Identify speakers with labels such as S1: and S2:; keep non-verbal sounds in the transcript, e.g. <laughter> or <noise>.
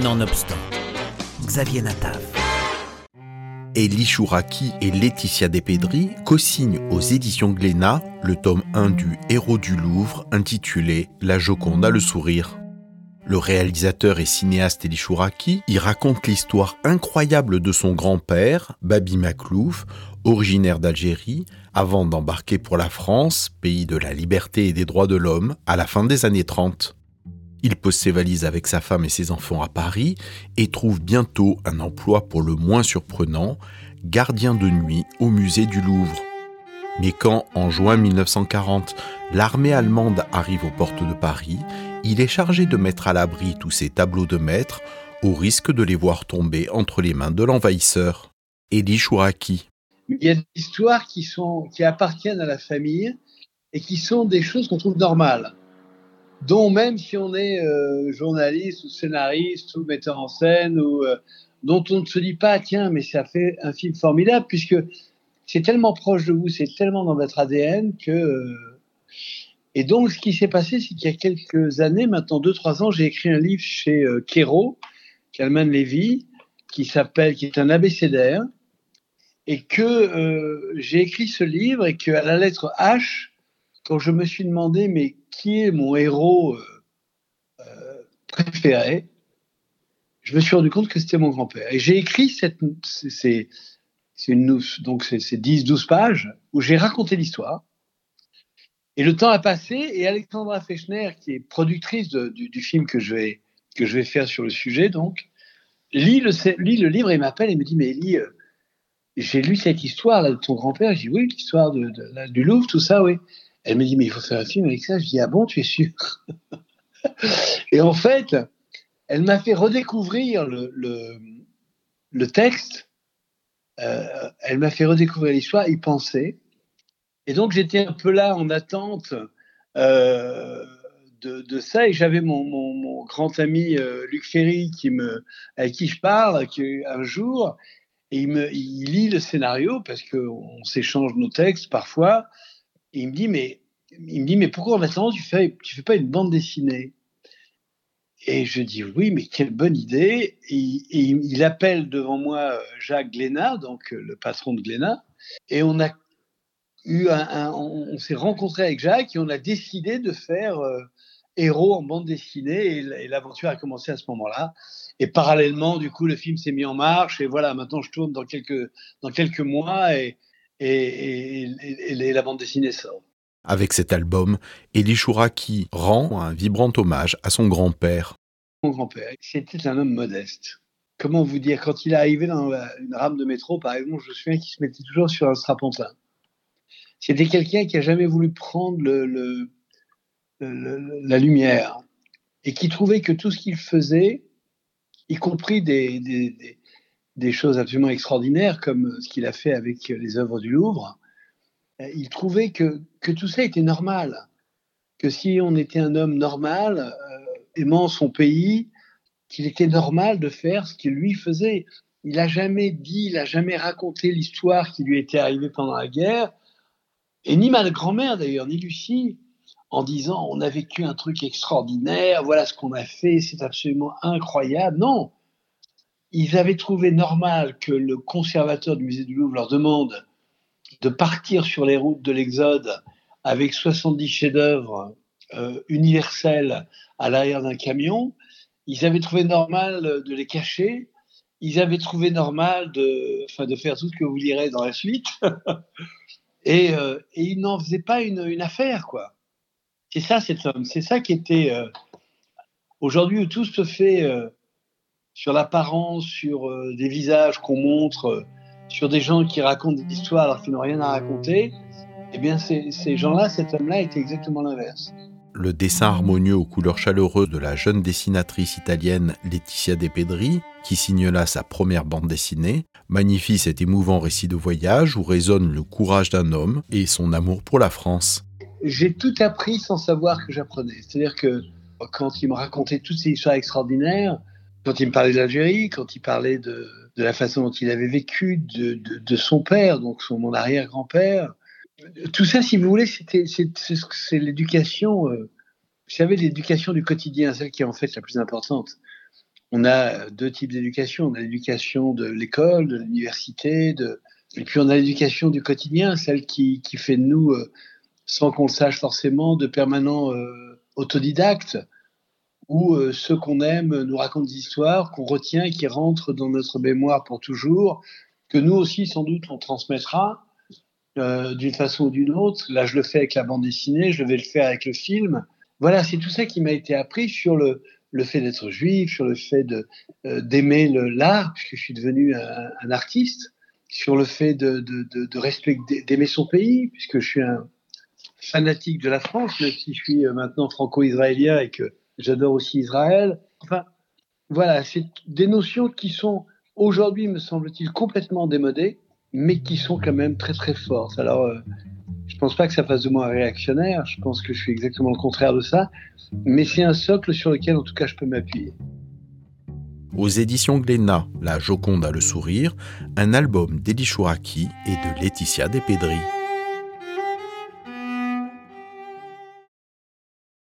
S1: Nonobstant, Xavier Natav.
S2: Elie Chouraki et Laetitia Despédry co-signent aux éditions Glénat le tome 1 du Héros du Louvre intitulé La Joconde a le sourire. Le réalisateur et cinéaste Elie Chouraki y raconte l'histoire incroyable de son grand-père, Babi Maklouf, originaire d'Algérie, avant d'embarquer pour la France, pays de la liberté et des droits de l'homme, à la fin des années 30. Il pose ses valises avec sa femme et ses enfants à Paris et trouve bientôt un emploi pour le moins surprenant, gardien de nuit au musée du Louvre. Mais quand, en juin 1940, l'armée allemande arrive aux portes de Paris, il est chargé de mettre à l'abri tous ses tableaux de maître, au risque de les voir tomber entre les mains de l'envahisseur. Elie Chouraki.
S3: Il y a des histoires qui, sont, qui appartiennent à la famille et qui sont des choses qu'on trouve normales dont même si on est euh, journaliste ou scénariste ou metteur en scène ou euh, dont on ne se dit pas tiens mais ça fait un film formidable puisque c'est tellement proche de vous, c'est tellement dans votre ADN que euh, et donc ce qui s'est passé c'est qu'il y a quelques années maintenant deux trois ans j'ai écrit un livre chez Kero Kalman Levy qui s'appelle qui est un abécédaire et que j'ai écrit ce livre et que à la lettre H quand je me suis demandé mais qui est mon héros euh, euh, préféré, je me suis rendu compte que c'était mon grand-père. Et j'ai écrit cette, c'est, une, donc c'est, 10-12 pages où j'ai raconté l'histoire. Et le temps a passé et Alexandra Fechner, qui est productrice du, film que je, vais, que je vais faire sur le sujet, donc, lit le, lit le livre et m'appelle et me dit, mais Elie, euh, j'ai lu cette histoire là, de ton grand-père. Je dis, oui, l'histoire de, du Louvre, tout ça, oui. Elle me dit, mais il faut faire un film avec ça. Je dis, ah bon, tu es sûr? <laughs> Et en fait, elle m'a fait redécouvrir le, le, texte. Euh, elle m'a fait redécouvrir l'histoire, y penser. Et donc, j'étais un peu là en attente euh, de, ça. Et j'avais mon, mon, grand ami euh, Luc Ferry qui me, avec qui je parle qui, un jour. Et il, me, il lit le scénario parce qu'on s'échange nos textes parfois il me dit, mais, il me dit, mais pourquoi maintenant tu fais, tu fais pas une bande dessinée? Et je dis, oui, mais quelle bonne idée. Et, il appelle devant moi euh, Jacques Glénat, donc euh, le patron de Glénat, et on a eu un, on, s'est rencontré avec Jacques et on a décidé de faire euh, héros en bande dessinée. Et, l'aventure a commencé à ce moment-là. Et parallèlement, du coup, le film s'est mis en marche. Et voilà, maintenant je tourne dans quelques, dans quelques mois. Et, et, la bande dessinée sort.
S2: Avec cet album, Elie Chouraki rend un vibrant hommage à son grand-père.
S3: Mon grand-père, c'était un homme modeste. Comment vous dire, quand il est arrivé dans une rame de métro, par exemple, je me souviens qu'il se mettait toujours sur un strapontin. C'était quelqu'un qui a jamais voulu prendre le, la lumière et qui trouvait que tout ce qu'il faisait, y compris des, des choses absolument extraordinaires, comme ce qu'il a fait avec les œuvres du Louvre, euh, il trouvait que, tout ça était normal. Que si on était un homme normal, euh, aimant son pays, qu'il était normal de faire ce qu'il lui faisait. Il n'a jamais dit, il n'a jamais raconté l'histoire qui lui était arrivée pendant la guerre, et ni ma grand-mère d'ailleurs, ni Lucie, en disant on a vécu un truc extraordinaire, voilà ce qu'on a fait, c'est absolument incroyable. Non, ils avaient trouvé normal que le conservateur du musée du Louvre leur demande de partir sur les routes de l'Exode avec 70 chefs-d'œuvre euh, universels à l'arrière d'un camion. Ils avaient trouvé normal de les cacher. Ils avaient trouvé normal de, enfin, de faire tout ce que vous lirez dans la suite. <laughs> et, euh, et, ils n'en faisaient pas une, une affaire, quoi. C'est ça cet homme. C'est ça qui était. Euh, aujourd'hui où tout se fait euh, sur l'apparence, sur euh, des visages qu'on montre, euh, sur des gens qui racontent des histoires alors qu'ils n'ont rien à raconter, eh bien ces, gens-là, cet homme-là était exactement l'inverse.
S2: Le dessin harmonieux aux couleurs chaleureuses de la jeune dessinatrice italienne Laetitia De Pedri, qui signe là sa première bande dessinée, magnifie cet émouvant récit de voyage où résonne le courage d'un homme et son amour pour la France.
S3: J'ai tout appris sans savoir que j'apprenais. C'est-à-dire que quand il me racontait toutes ces histoires extraordinaires, quand il me parlait d'Algérie, quand il parlait de, de, la façon dont il avait vécu, de, de, de son père, donc son, mon arrière-grand-père, tout ça, si vous voulez, c'est l'éducation. Euh, vous savez, l'éducation du quotidien, celle qui est en fait la plus importante. on a deux types d'éducation. On a l'éducation de l'école, de l'université, de... et puis on a l'éducation du quotidien, celle qui, fait de nous, euh, sans qu'on le sache forcément, de permanents euh, autodidactes, où euh, ceux qu'on aime nous racontent des histoires qu'on retient et qui rentrent dans notre mémoire pour toujours, que nous aussi, sans doute, on transmettra d'une façon ou d'une autre. Là, je le fais avec la bande dessinée, je vais le faire avec le film. Voilà, c'est tout ça qui m'a été appris sur le, le fait d'être juif, sur le fait de, euh, d'aimer l'art, puisque je suis devenu un, artiste, sur le fait de, de, de, respecter, d'aimer son pays, puisque je suis un fanatique de la France, même si je suis euh, maintenant franco-israélien et que j'adore aussi Israël. Enfin, voilà, c'est des notions qui sont aujourd'hui, me semble-t-il, complètement démodées, mais qui sont quand même très très fortes. Alors, euh, je pense pas que ça fasse de moi un réactionnaire, je pense que je suis exactement le contraire de ça, mais c'est un socle sur lequel en tout cas je peux m'appuyer.
S2: Aux éditions Glénat, La Joconde a le sourire, un album d'Elie Chouraki et de Laetitia Despédry.